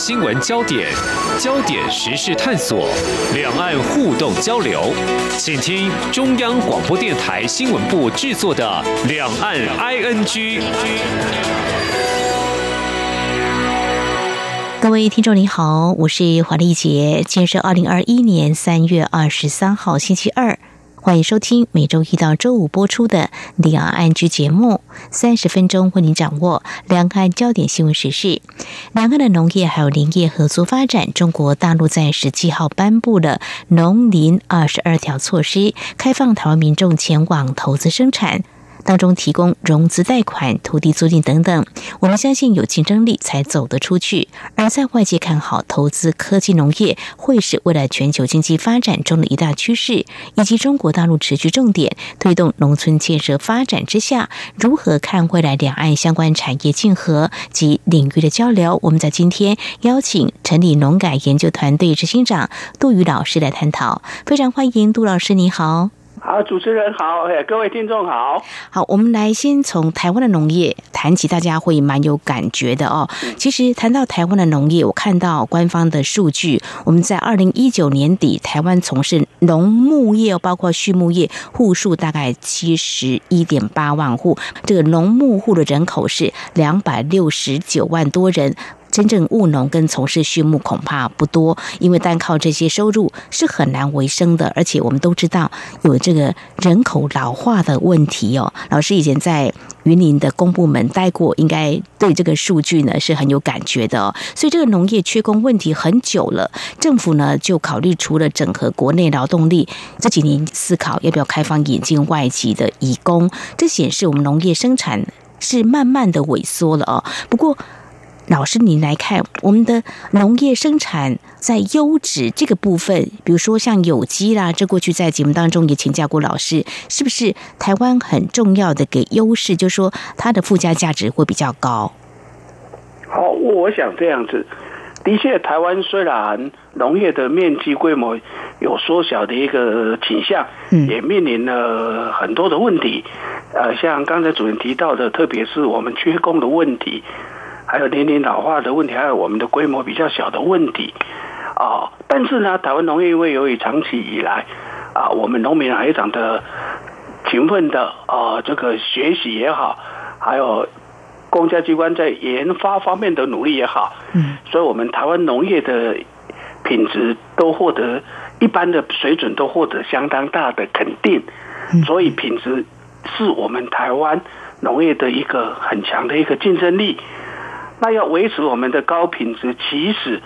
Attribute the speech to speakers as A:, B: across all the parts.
A: 新闻焦点，焦点时事探索，两岸互动交流，请听中央广播电台新闻部制作的《两岸 ING》。
B: 各位听众您好，我是华丽杰，今天是二零二一年三月二十三号星期二。欢迎收听每周一到周五播出的《两岸安居》节目，三十分钟为您掌握两岸焦点新闻时事。两岸的农业还有林业合作发展，中国大陆在十七号颁布了农林二十二条措施，开放台湾民众前往投资生产。当中提供融资贷款、土地租赁等等，我们相信有竞争力才走得出去。而在外界看好投资科技农业会是未来全球经济发展中的一大趋势，以及中国大陆持续重点推动农村建设发展之下，如何看未来两岸相关产业竞合及领域的交流？我们在今天邀请城里农改研究团队执行长杜宇老师来探讨，非常欢迎杜老师，你好。
C: 好，主持人好，各位听众好。
B: 好，我们来先从台湾的农业谈起，大家会蛮有感觉的哦。其实谈到台湾的农业，我看到官方的数据，我们在二零一九年底，台湾从事农牧业，包括畜牧业户数大概七十一点八万户，这个农牧户的人口是两百六十九万多人。真正务农跟从事畜牧恐怕不多，因为单靠这些收入是很难为生的。而且我们都知道有这个人口老化的问题哦。老师以前在云林的公部门待过，应该对这个数据呢是很有感觉的哦。所以这个农业缺工问题很久了，政府呢就考虑除了整合国内劳动力，这几年思考要不要开放引进外籍的移工。这显示我们农业生产是慢慢的萎缩了哦。不过。老师，您来看我们的农业生产在优质这个部分，比如说像有机啦，这过去在节目当中也请教过老师，是不是台湾很重要的给优势，就是说它的附加价值会比较高？
C: 好，我想这样子，的确，台湾虽然农业的面积规模有缩小的一个倾向，也面临了很多的问题，呃，像刚才主任提到的，特别是我们缺工的问题。还有年龄老化的问题，还有我们的规模比较小的问题，啊，但是呢，台湾农业因为由于长期以来，啊，我们农民还非常的勤奋的啊，这个学习也好，还有公家机关在研发方面的努力也好，嗯，所以我们台湾农业的品质都获得一般的水准都获得相当大的肯定，所以品质是我们台湾农业的一个很强的一个竞争力。那要维持我们的高品质，其实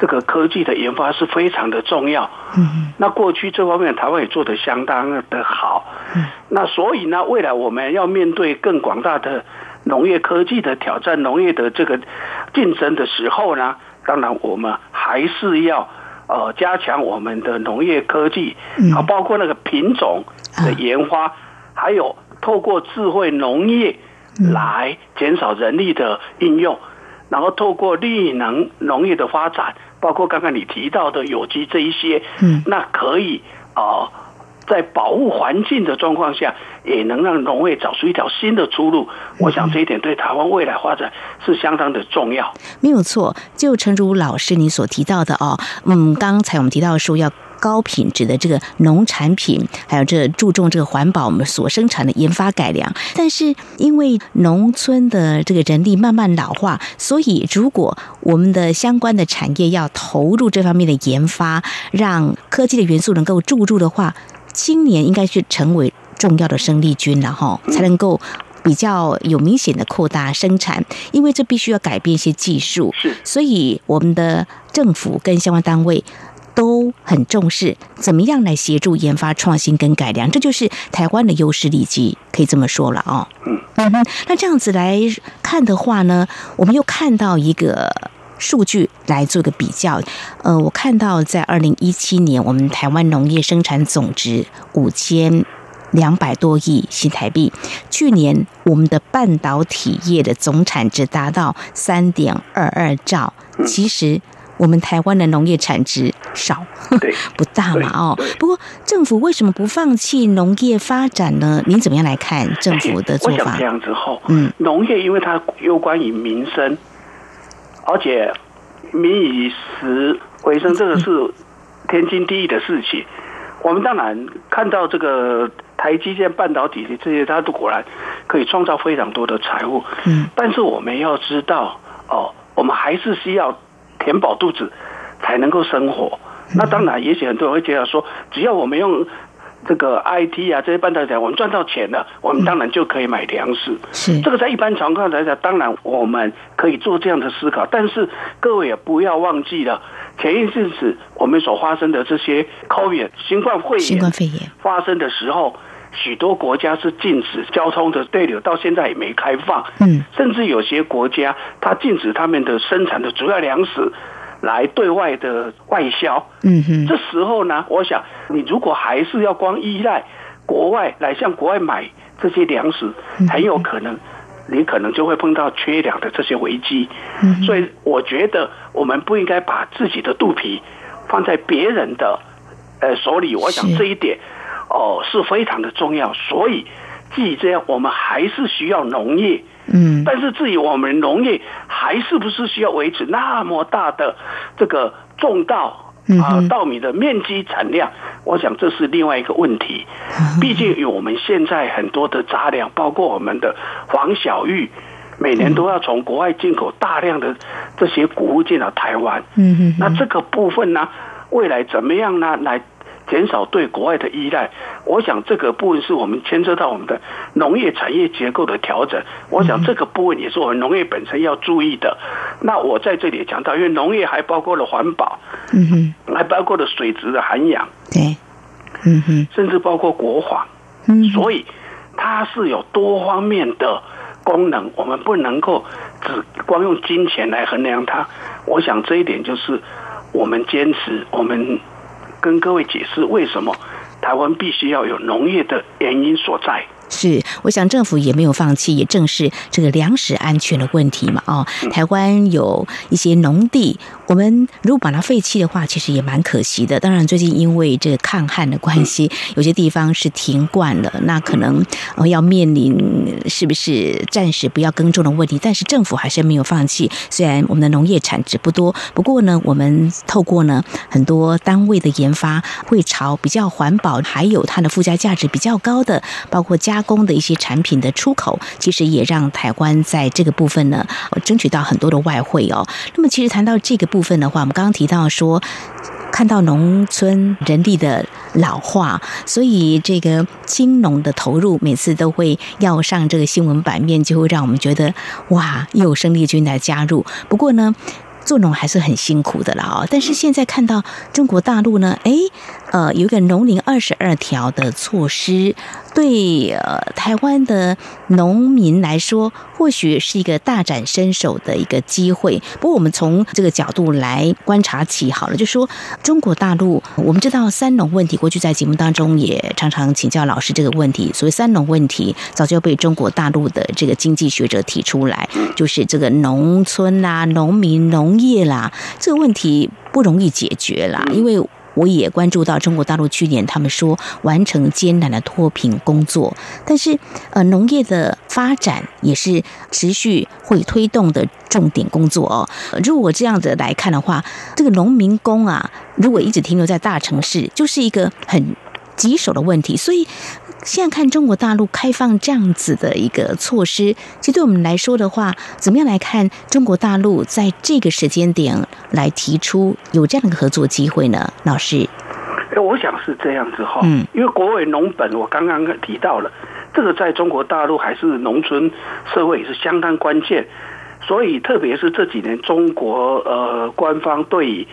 C: 这个科技的研发是非常的重要。嗯，那过去这方面台湾也做得相当的好。嗯，那所以呢，未来我们要面对更广大的农业科技的挑战，农业的这个竞争的时候呢，当然我们还是要呃加强我们的农业科技，啊，包括那个品种的研发，还有透过智慧农业来减少人力的应用。然后透过绿能农业的发展，包括刚刚你提到的有机这一些，嗯，那可以啊、呃，在保护环境的状况下，也能让农业找出一条新的出路。我想这一点对台湾未来发展是相当的重要。
B: 没有错，就诚如老师你所提到的哦，嗯，刚才我们提到说要。高品质的这个农产品，还有这注重这个环保，我们所生产的研发改良。但是因为农村的这个人力慢慢老化，所以如果我们的相关的产业要投入这方面的研发，让科技的元素能够注入的话，青年应该是成为重要的生力军了哈，才能够比较有明显的扩大生产。因为这必须要改变一些技术，所以我们的政府跟相关单位。都很重视怎么样来协助研发创新跟改良，这就是台湾的优势利基，可以这么说了哦。嗯嗯，那这样子来看的话呢，我们又看到一个数据来做个比较。呃，我看到在二零一七年，我们台湾农业生产总值五千两百多亿新台币，去年我们的半导体业的总产值达到三点二二兆，其实。我们台湾的农业产值少，不大嘛哦。不过政府为什么不放弃农业发展呢？您怎么样来看政府的做法？
C: 这样之后，嗯，农业因为它攸关于民生，而且民以食为生，这个是天经地义的事情。我们当然看到这个台积电半导体的这些，它都果然可以创造非常多的财富。嗯，但是我们要知道哦，我们还是需要填饱肚子才能够生活。那当然，也许很多人会觉得说，只要我们用这个 IT 啊这些半导体，我们赚到钱了，我们当然就可以买粮食。是这个在一般情况来讲，当然我们可以做这样的思考。但是各位也不要忘记了。前一阵子我们所发生的这些 COVID 新冠肺炎，新冠肺炎发生的时候，许多国家是禁止交通的对流，到现在也没开放。嗯，甚至有些国家它禁止他们的生产的主要粮食来对外的外销。嗯哼，这时候呢，我想你如果还是要光依赖国外来向国外买这些粮食，很有可能。你可能就会碰到缺粮的这些危机，所以我觉得我们不应该把自己的肚皮放在别人的呃手里。我想这一点哦是非常的重要。所以，既这样，我们还是需要农业。嗯，但是至于我们农业还是不是需要维持那么大的这个种稻？啊，稻米的面积产量，我想这是另外一个问题。毕竟有我们现在很多的杂粮，包括我们的黄小玉，每年都要从国外进口大量的这些谷物进到台湾。嗯嗯，那这个部分呢，未来怎么样呢？来。减少对国外的依赖，我想这个部分是我们牵涉到我们的农业产业结构的调整。我想这个部分也是我们农业本身要注意的。那我在这里也讲到，因为农业还包括了环保，嗯哼，还包括了水质的涵养，对，嗯哼，甚至包括国防，嗯，所以它是有多方面的功能，我们不能够只光用金钱来衡量它。我想这一点就是我们坚持我们。跟各位解释为什么台湾必须要有农业的原因所在。
B: 是，我想政府也没有放弃，也正是这个粮食安全的问题嘛。哦，台湾有一些农地，我们如果把它废弃的话，其实也蛮可惜的。当然，最近因为这个抗旱的关系，有些地方是停灌了，那可能要面临是不是暂时不要耕种的问题。但是政府还是没有放弃，虽然我们的农业产值不多，不过呢，我们透过呢很多单位的研发，会朝比较环保，还有它的附加价值比较高的，包括加工的一些产品的出口，其实也让台湾在这个部分呢，争取到很多的外汇哦。那么，其实谈到这个部分的话，我们刚刚提到说，看到农村人力的老化，所以这个青农的投入每次都会要上这个新闻版面，就会让我们觉得哇，又有生力军来加入。不过呢，做农还是很辛苦的了哦。但是现在看到中国大陆呢，哎，呃，有一个农林二十二条的措施。对呃，台湾的农民来说，或许是一个大展身手的一个机会。不过，我们从这个角度来观察起好了，就说中国大陆，我们知道三农问题，过去在节目当中也常常请教老师这个问题。所谓三农问题，早就被中国大陆的这个经济学者提出来，就是这个农村啦、农民、农业啦，这个问题不容易解决啦，因为。我也关注到中国大陆去年他们说完成艰难的脱贫工作，但是呃农业的发展也是持续会推动的重点工作哦。如果这样子来看的话，这个农民工啊，如果一直停留在大城市，就是一个很棘手的问题，所以。现在看中国大陆开放这样子的一个措施，其实对我们来说的话，怎么样来看中国大陆在这个时间点来提出有这样的一个合作机会呢？老师，哎
C: 我想是这样子哈，嗯，因为国委农本，我刚刚提到了，这个在中国大陆还是农村社会也是相当关键，所以特别是这几年中国呃官方对。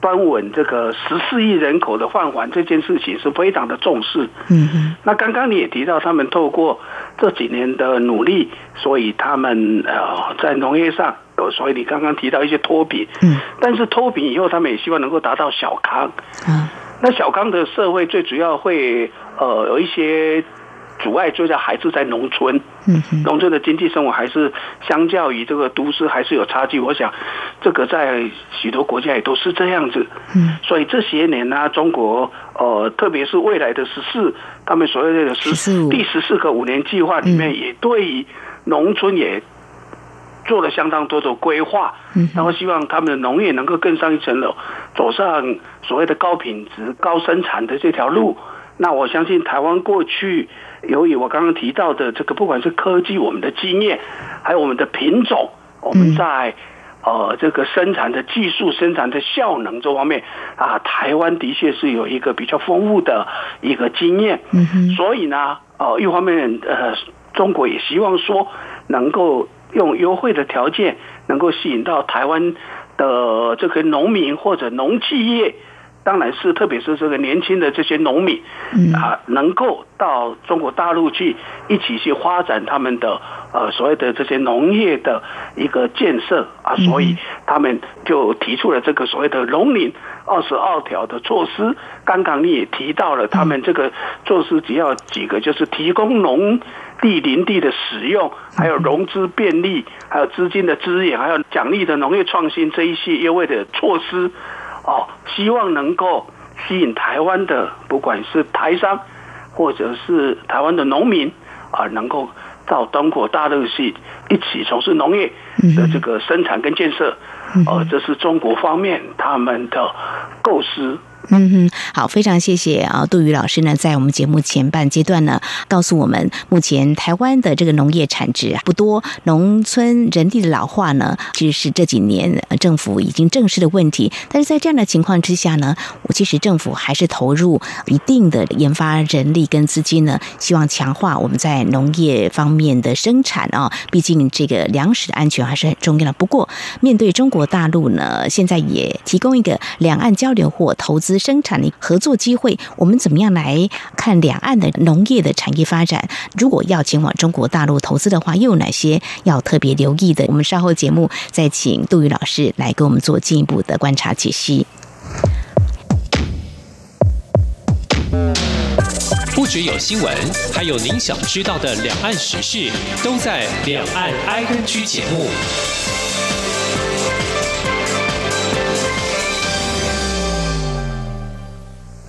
C: 端稳这个十四亿人口的饭碗这件事情是非常的重视。嗯嗯。那刚刚你也提到，他们透过这几年的努力，所以他们呃在农业上，所以你刚刚提到一些脱贫。嗯。但是脱贫以后，他们也希望能够达到小康。嗯。那小康的社会最主要会呃有一些。阻碍最大还是在农村，农村的经济生活还是相较于这个都市还是有差距。我想，这个在许多国家也都是这样子。嗯所以这些年呢，中国呃，特别是未来的十四，他们所谓的十四第十四个五年计划里面，也对于农村也做了相当多的规划，然后希望他们的农业能够更上一层楼，走上所谓的高品质、高生产的这条路。那我相信台湾过去，由于我刚刚提到的这个，不管是科技、我们的经验，还有我们的品种，我们在呃这个生产的技术、生产的效能这方面啊，台湾的确是有一个比较丰富的一个经验。嗯所以呢，呃，一方面呃，中国也希望说能够用优惠的条件，能够吸引到台湾的这个农民或者农企业。当然是，特别是这个年轻的这些农民，啊，能够到中国大陆去一起去发展他们的呃所谓的这些农业的一个建设啊，所以他们就提出了这个所谓的“农林二十二条”的措施。刚刚你也提到了，他们这个措施只要几个，就是提供农地林地的使用，还有融资便利，还有资金的资源，还有奖励的农业创新这一些优惠的措施。哦，希望能够吸引台湾的，不管是台商，或者是台湾的农民，啊，能够到中国大陆去一起从事农业的这个生产跟建设，呃，这是中国方面他们的构思。
B: 嗯哼，好，非常谢谢啊，杜宇老师呢，在我们节目前半阶段呢，告诉我们目前台湾的这个农业产值不多，农村人力的老化呢，其实是这几年政府已经正视的问题。但是在这样的情况之下呢，我其实政府还是投入一定的研发人力跟资金呢，希望强化我们在农业方面的生产啊。毕竟这个粮食的安全还是很重要的。不过面对中国大陆呢，现在也提供一个两岸交流或投资。生产力合作机会，我们怎么样来看两岸的农业的产业发展？如果要前往中国大陆投资的话，又有哪些要特别留意的？我们稍后节目再请杜宇老师来给我们做进一步的观察解析。
A: 不只有新闻，还有您想知道的两岸时事，都在《两岸 ING》节目。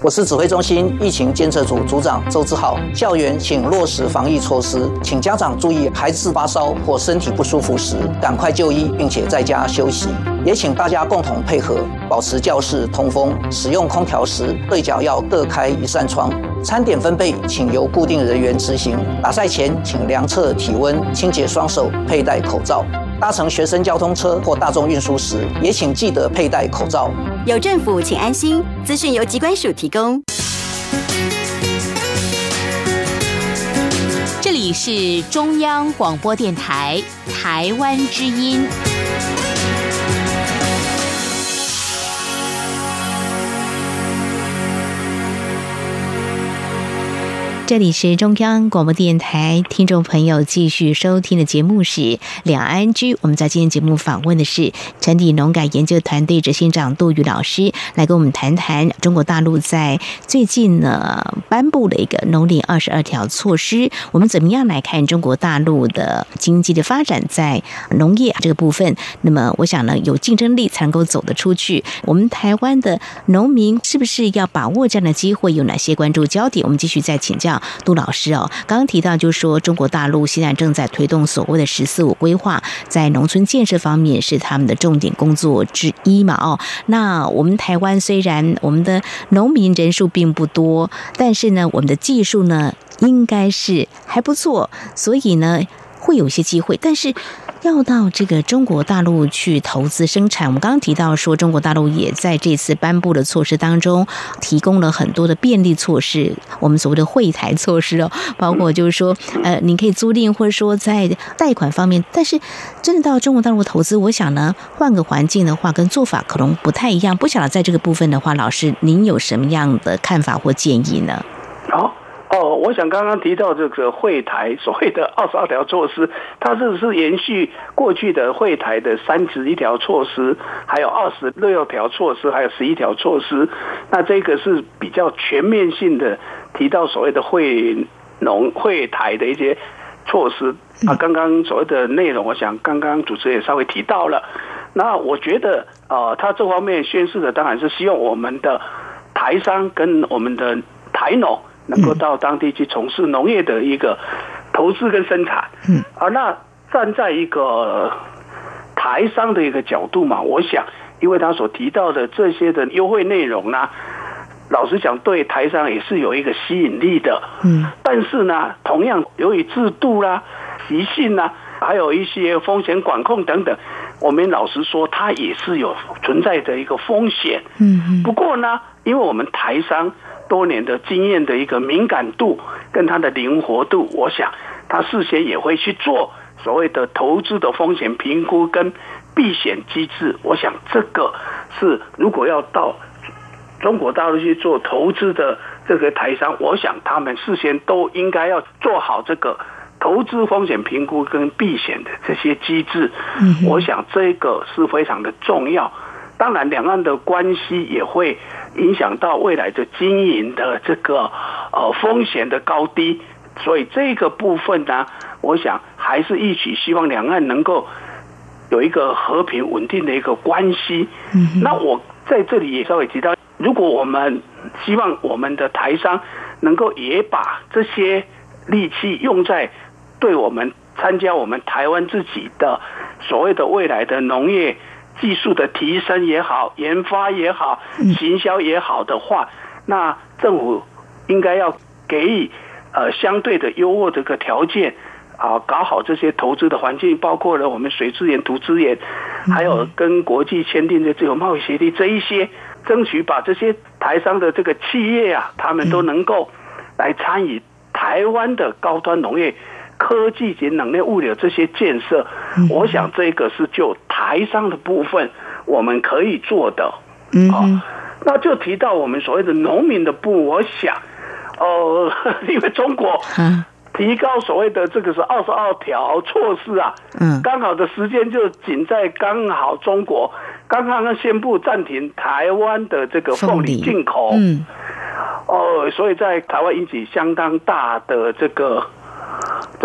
D: 我是指挥中心疫情监测组组长周志浩。校园请落实防疫措施，请家长注意，孩子发烧或身体不舒服时，赶快就医，并且在家休息。也请大家共同配合，保持教室通风。使用空调时，对角要各开一扇窗。餐点分配，请由固定人员执行。打赛前，请量测体温，清洁双手，佩戴口罩。搭乘学生交通车或大众运输时，也请记得佩戴口罩。
E: 有政府，请安心。资讯由机关署提供。
B: 这里是中央广播电台台湾之音。这里是中央广播电台，听众朋友继续收听的节目是两岸居。我们在今天节目访问的是成品农改研究团队执行长杜宇老师，来跟我们谈谈中国大陆在最近呢颁布了一个农林二十二条措施，我们怎么样来看中国大陆的经济的发展在农业这个部分？那么我想呢，有竞争力才能够走得出去。我们台湾的农民是不是要把握这样的机会？有哪些关注焦点？我们继续再请教。杜老师哦，刚刚提到就说，中国大陆现在正在推动所谓的“十四五”规划，在农村建设方面是他们的重点工作之一嘛？哦，那我们台湾虽然我们的农民人数并不多，但是呢，我们的技术呢应该是还不错，所以呢会有些机会，但是。要到这个中国大陆去投资生产，我们刚刚提到说，中国大陆也在这次颁布的措施当中提供了很多的便利措施，我们所谓的惠台措施哦，包括就是说，呃，你可以租赁或者说在贷款方面，但是真的到中国大陆投资，我想呢，换个环境的话，跟做法可能不太一样。不晓得在这个部分的话，老师您有什么样的看法或建议呢？
C: 好。哦，我想刚刚提到这个会台 所谓的二十二条措施，它是是延续过去的会台的三十一条措施，还有二十六条措施，还有十一条措施。那这个是比较全面性的提到所谓的惠农惠台的一些措施啊。刚刚所谓的内容，我想刚刚主持人也稍微提到了。那我觉得啊，他这方面宣示的当然是希望我们的台商跟我们的台农。能够到当地去从事农业的一个投资跟生产，嗯，啊，那站在一个台商的一个角度嘛，我想，因为他所提到的这些的优惠内容呢，老实讲，对台商也是有一个吸引力的。嗯，但是呢，同样由于制度啦、习性啦，还有一些风险管控等等，我们老实说，它也是有存在的一个风险。嗯，不过呢，因为我们台商多年的经验的一个敏感度跟他的灵活度，我想他事先也会去做所谓的投资的风险评估跟避险机制。我想这个是如果要到。中国大陆去做投资的这个台商，我想他们事先都应该要做好这个投资风险评估跟避险的这些机制。我想这个是非常的重要。当然，两岸的关系也会影响到未来的经营的这个呃风险的高低。所以这个部分呢，我想还是一起希望两岸能够有一个和平稳定的一个关系。那我在这里也稍微提到。如果我们希望我们的台商能够也把这些力气用在对我们参加我们台湾自己的所谓的未来的农业技术的提升也好、研发也好、行销也好的话，那政府应该要给予呃相对的优渥这个条件啊，搞好这些投资的环境，包括了我们水资源、土资源，还有跟国际签订的自由贸易协定这一些。争取把这些台商的这个企业啊，他们都能够来参与台湾的高端农业、科技及能量物流这些建设。我想这个是就台商的部分我们可以做的。嗯，好，那就提到我们所谓的农民的部，我想，呃，因为中国提高所谓的这个是二十二条措施啊，嗯，刚好的时间就仅在刚好中国。刚刚宣布暂停台湾的这个凤梨进口，嗯，哦，所以在台湾引起相当大的这个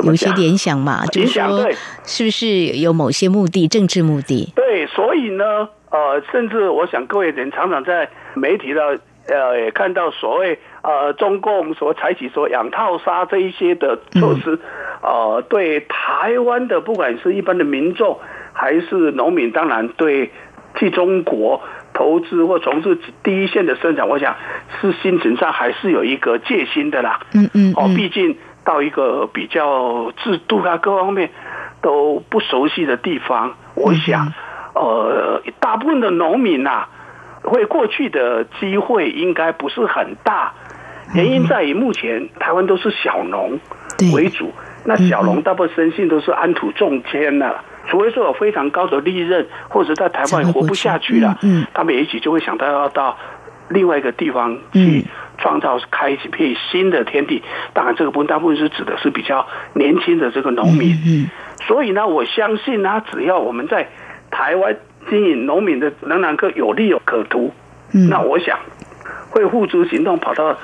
B: 有些联想嘛，就是说是不是有某些目的，政治目的？
C: 对，所以呢，呃，甚至我想各位人常常在媒体的呃也看到所谓呃中共所采取所养套杀这一些的措施，嗯、呃，对台湾的不管是一般的民众还是农民，当然对。替中国投资或从事第一线的生产，我想是心情上还是有一个戒心的啦。嗯嗯，哦，毕竟到一个比较制度啊各方面都不熟悉的地方，我想，呃，大部分的农民呐，会过去的机会应该不是很大。原因在于目前台湾都是小农为主，那小农大部分生性都是安土重迁的。除非说有非常高的利润，或者在台湾也活不下去了，嗯，他们也许就会想到要到另外一个地方去创造开一片新的天地。当然，这个部分大部分是指的是比较年轻的这个农民。嗯，所以呢，我相信呢，只要我们在台湾经营农民的仍然可有利有可图，嗯，那我想会付诸行动跑到。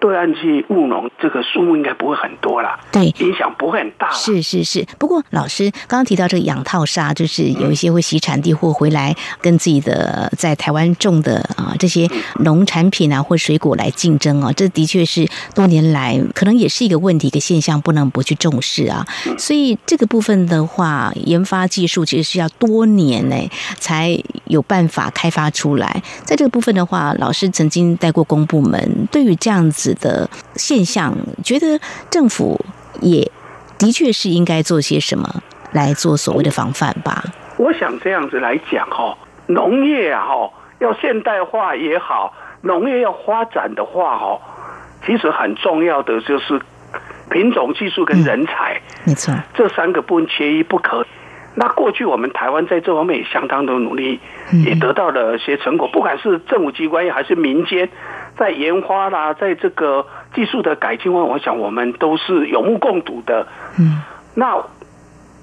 C: 对岸去务农，这个数目应该不会很多啦，对，影响不会很大。
B: 是是是，不过老师刚刚提到这个养套沙，就是有一些会洗产地或回来跟自己的在台湾种的啊这些农产品啊或水果来竞争啊，这的确是多年来可能也是一个问题一个现象，不能不去重视啊。所以这个部分的话，研发技术其实是要多年呢才有办法开发出来。在这个部分的话，老师曾经带过公部门，对于这样子。的现象，觉得政府也的确是应该做些什么来做所谓的防范吧。
C: 我想这样子来讲哈，农业啊哈，要现代化也好，农业要发展的话哈，其实很重要的就是品种技术跟人才，
B: 没错，
C: 这三个不分缺一不可。那过去我们台湾在这方面也相当的努力，也得到了些成果，不管是政府机关还是民间。在研发啦，在这个技术的改进方面，我想我们都是有目共睹的。嗯，那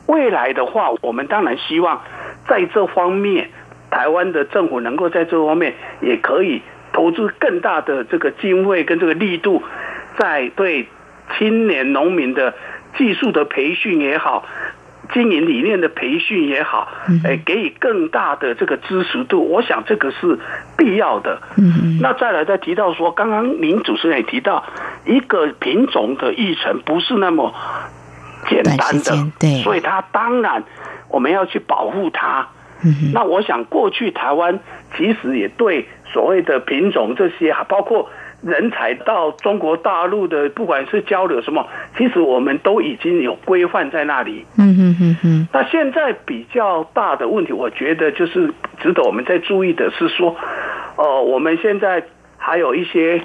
C: 未来的话，我们当然希望在这方面，台湾的政府能够在这方面也可以投资更大的这个经费跟这个力度，在对青年农民的技术的培训也好。经营理念的培训也好，哎，给予更大的这个支持度，我想这个是必要的。嗯，那再来再提到说，刚刚您主持人也提到，一个品种的育成不是那么简单的，对，所以它当然我们要去保护它。嗯，那我想过去台湾其实也对所谓的品种这些，包括人才到中国大陆的，不管是交流什么，其实我们都已经有规范在那里。嗯嗯嗯嗯。那现在比较大的问题，我觉得就是值得我们在注意的是说，呃，我们现在还有一些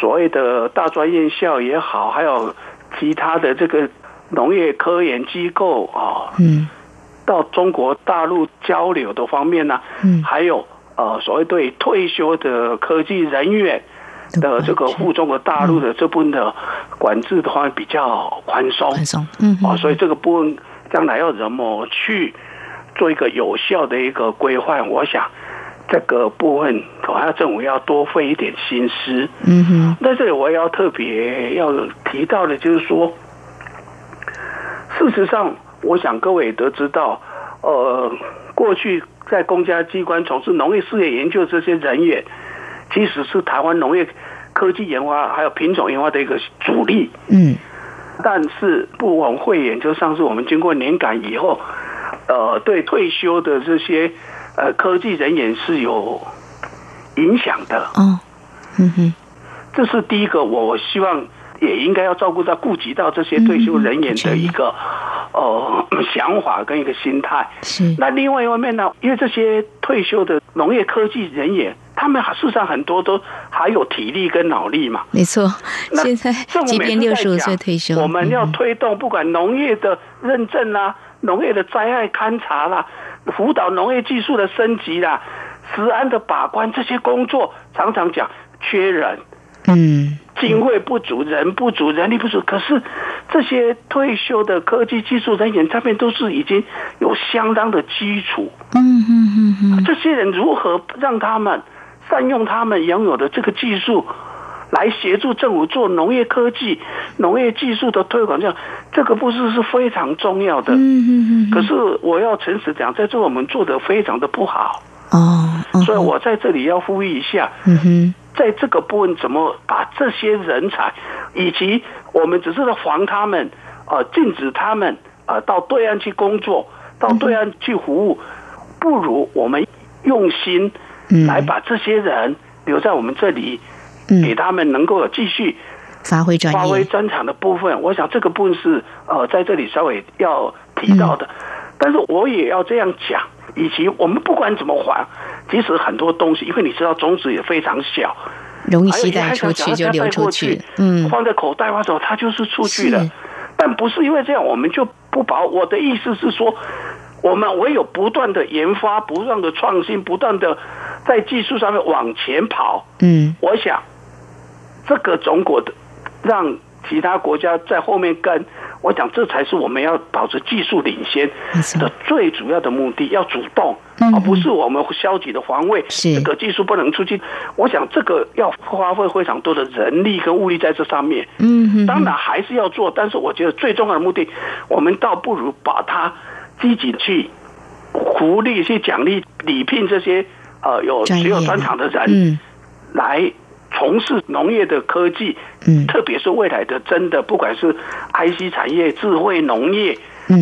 C: 所谓的大专院校也好，还有其他的这个农业科研机构啊，嗯。到中国大陆交流的方面呢，嗯，还有呃所谓对退休的科技人员的这个附中国大陆的这部分的管制的话比较宽松，宽松，嗯，啊，所以这个部分将来要怎么去做一个有效的一个规范，我想这个部分恐怕政府要多费一点心思，嗯哼。在这里我要特别要提到的就是说，事实上。我想各位也都知道，呃，过去在公家机关从事农业事业研究这些人员，其实是台湾农业科技研发还有品种研发的一个主力。嗯。但是不枉会员，就上次我们经过年改以后，呃，对退休的这些呃科技人员是有影响的。哦。嗯哼。这是第一个，我希望。也应该要照顾到、顾及到这些退休人员的一个呃 想法跟一个心态。是。那另外一方面呢，因为这些退休的农业科技人员，他们事实上很多都还有体力跟脑力嘛。
B: 没错。现在即便六十五岁退休，
C: 我们要推动不管农业的认证啦、农业的灾害勘察啦、辅导农业技术的升级啦、食安的把关这些工作，常常讲缺人。嗯。经费不足，人不足，人力不足。可是这些退休的科技技术人员，他们都是已经有相当的基础。嗯嗯嗯嗯。这些人如何让他们善用他们拥有的这个技术，来协助政府做农业科技、农业技术的推广？这样，这个不是是非常重要的。嗯嗯嗯。可是我要诚实讲，在这我们做得非常的不好。哦。所以我在这里要呼吁一下。嗯哼。在这个部分，怎么把这些人才，以及我们只是在防他们，呃，禁止他们呃到对岸去工作，到对岸去服务，不如我们用心来把这些人留在我们这里，给他们能够继续发挥专发挥专长的部分。我想这个部分是呃在这里稍微要提到的，但是我也要这样讲。以及我们不管怎么还，即使很多东西，因为你知道种子也非常小，
B: 容易携带出去就流出去，嗯，
C: 放在口袋或者它就是出去了。但不是因为这样我们就不保。我的意思是说，我们唯有不断的研发、不断的创新、不断的在技术上面往前跑。嗯，我想这个中国的让其他国家在后面跟。我想，这才是我们要保持技术领先的最主要的目的，要主动，而不是我们消极的防卫。这个技术不能出去。我想这个要花费非常多的人力跟物力在这上面。嗯，当然还是要做，但是我觉得最重要的目的，我们倒不如把它积极去福利、去奖励、礼聘这些呃有只有专长的人来。从事农业的科技，嗯，特别是未来的真的，不管是 IC 产业、智慧农业，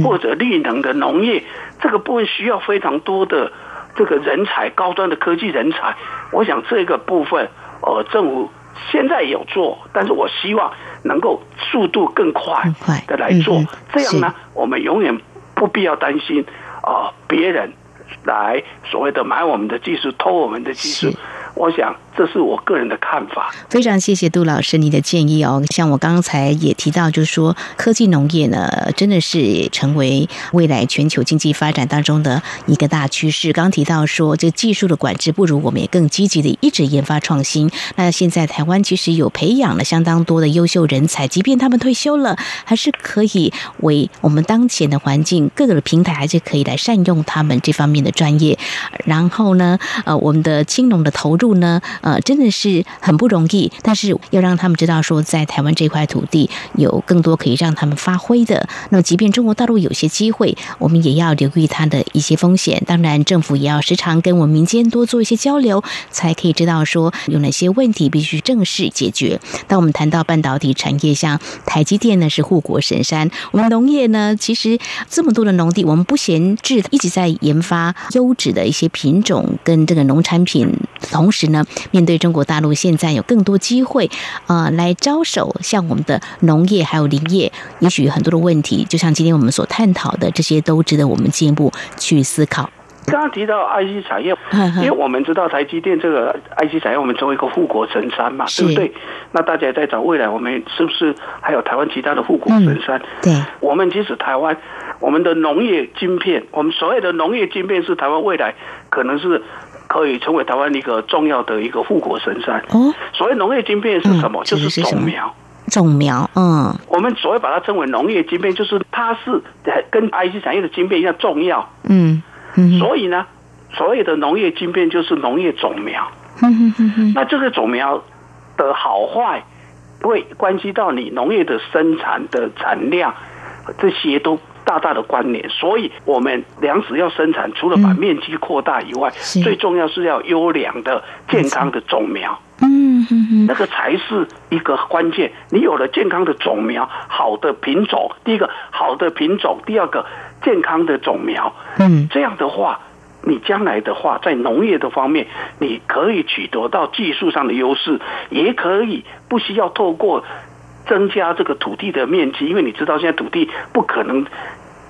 C: 或者绿能的农业，这个部分需要非常多的这个人才，高端的科技人才。我想这个部分，呃，政府现在有做，但是我希望能够速度更快的来做，这样呢，我们永远不必要担心啊，别人来所谓的买我们的技术、偷我们的技术。我想，这是我个人的看法。
B: 非常谢谢杜老师你的建议哦。像我刚才也提到，就是说科技农业呢，真的是成为未来全球经济发展当中的一个大趋势。刚提到说，这技术的管制不如我们也更积极的一直研发创新。那现在台湾其实有培养了相当多的优秀人才，即便他们退休了，还是可以为我们当前的环境各个的平台，还是可以来善用他们这方面的专业。然后呢，呃，我们的青农的投入。度呢，呃，真的是很不容易。但是要让他们知道说，在台湾这块土地有更多可以让他们发挥的。那么，即便中国大陆有些机会，我们也要留意它的一些风险。当然，政府也要时常跟我们民间多做一些交流，才可以知道说有哪些问题必须正式解决。当我们谈到半导体产业，像台积电呢是护国神山，我们农业呢，其实这么多的农地，我们不闲置，一直在研发优质的一些品种跟这个农产品。同呢，面对中国大陆现在有更多机会，呃，来招手，像我们的农业还有林业，也许很多的问题，就像今天我们所探讨的，这些都值得我们进一步去思考。
C: 刚刚提到 IC 产业，因为我们知道台积电这个 IC 产业，我们成为一个护国神山嘛，对不对？那大家也在找未来，我们是不是还有台湾其他的护国神山？
B: 嗯、对，
C: 我们其实台湾，我们的农业晶片，我们所谓的农业晶片是台湾未来可能是可以成为台湾一个重要的一个护国神山。哦，所谓农业晶片是什么？嗯、就是种苗，
B: 种苗。嗯，
C: 我们所谓把它称为农业晶片，就是它是跟 IC 产业的晶片一样重要。
B: 嗯嗯。
C: 所以呢，所谓的农业晶片就是农业种苗。那这个种苗的好坏，会关系到你农业的生产的产量，这些都大大的关联。所以，我们粮食要生产，除了把面积扩大以外，最重要是要优良的、健康的种苗。嗯那个才是一个关键。你有了健康的种苗，好的品种，第一个好的品种，第二个。健康的种苗，嗯，这样的话，你将来的话，在农业的方面，你可以取得到技术上的优势，也可以不需要透过增加这个土地的面积，因为你知道现在土地不可能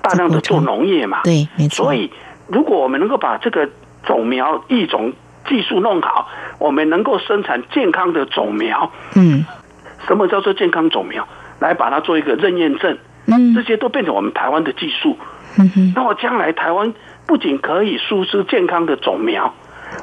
C: 大量的做农业嘛，
B: 对，没错。
C: 所以，如果我们能够把这个种苗育种技术弄好，我们能够生产健康的种苗，嗯，什么叫做健康种苗？来把它做一个认验证，嗯，这些都变成我们台湾的技术。那我将来台湾不仅可以输出健康的种苗，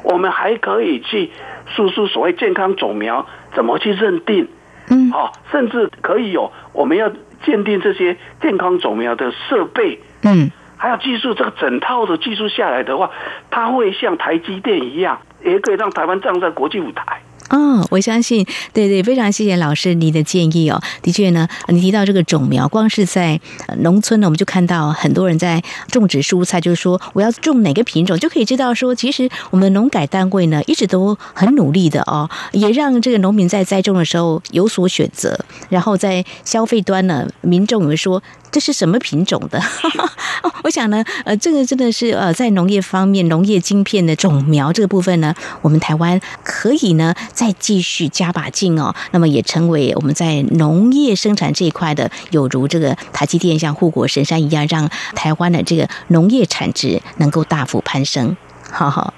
C: 我们还可以去输出所谓健康种苗怎么去认定，嗯，好，甚至可以有我们要鉴定这些健康种苗的设备，嗯，还有技术，这个整套的技术下来的话，它会像台积电一样，也可以让台湾站在国际舞台。
B: 哦，我相信，对对，非常谢谢老师你的建议哦。的确呢，你提到这个种苗，光是在农村呢，我们就看到很多人在种植蔬菜，就是说我要种哪个品种，就可以知道说，其实我们农改单位呢一直都很努力的哦，也让这个农民在栽种的时候有所选择，然后在消费端呢，民众也会说。这是什么品种的？我想呢，呃，这个真的是呃，在农业方面，农业晶片的种苗这个部分呢，我们台湾可以呢再继续加把劲哦。那么也成为我们在农业生产这一块的，有如这个台积电像护国神山一样，让台湾的这个农业产值能够大幅攀升。好好，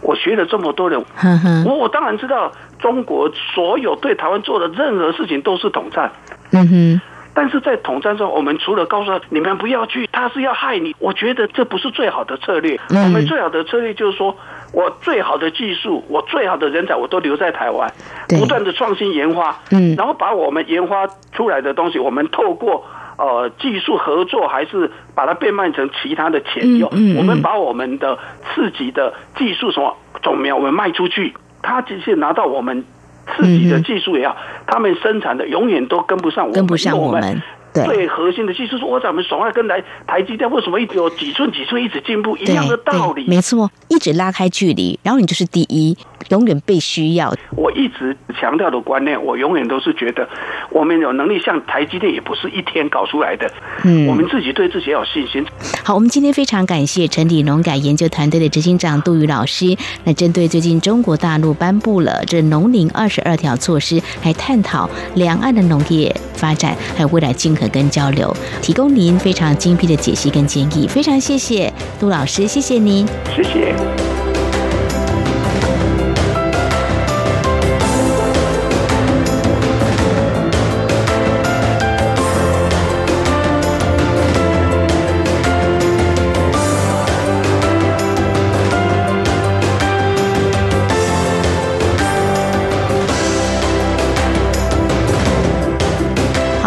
C: 我学了这么多的，我我当然知道，中国所有对台湾做的任何事情都是统战。嗯哼。但是在统战中，我们除了告诉他你们不要去，他是要害你。我觉得这不是最好的策略。我们最好的策略就是说，我最好的技术，我最好的人才，我都留在台湾，不断的创新研发，嗯，然后把我们研发出来的东西，我们透过呃技术合作，还是把它变卖成其他的钱用。我们把我们的自己的技术什么种苗，我们卖出去，他只是拿到我们。自己的技术也好，他们生产的永远都跟不上我们，
B: 跟不上我们。对，
C: 最核心的技术是，我咱们首尔跟来台积电为什么一直有几寸几寸一直进步一样的道理？
B: 没错，一直拉开距离，然后你就是第一，永远被需要。
C: 我一直强调的观念，我永远都是觉得，我们有能力像台积电，也不是一天搞出来的。嗯，我们自己对自己要有信心。
B: 好，我们今天非常感谢陈理农改研究团队的执行长杜宇老师。那针对最近中国大陆颁布了这农林二十二条措施，来探讨两岸的农业发展还有未来经合。跟交流，提供您非常精辟的解析跟建议，非常谢谢杜老师，谢谢您，
C: 谢谢。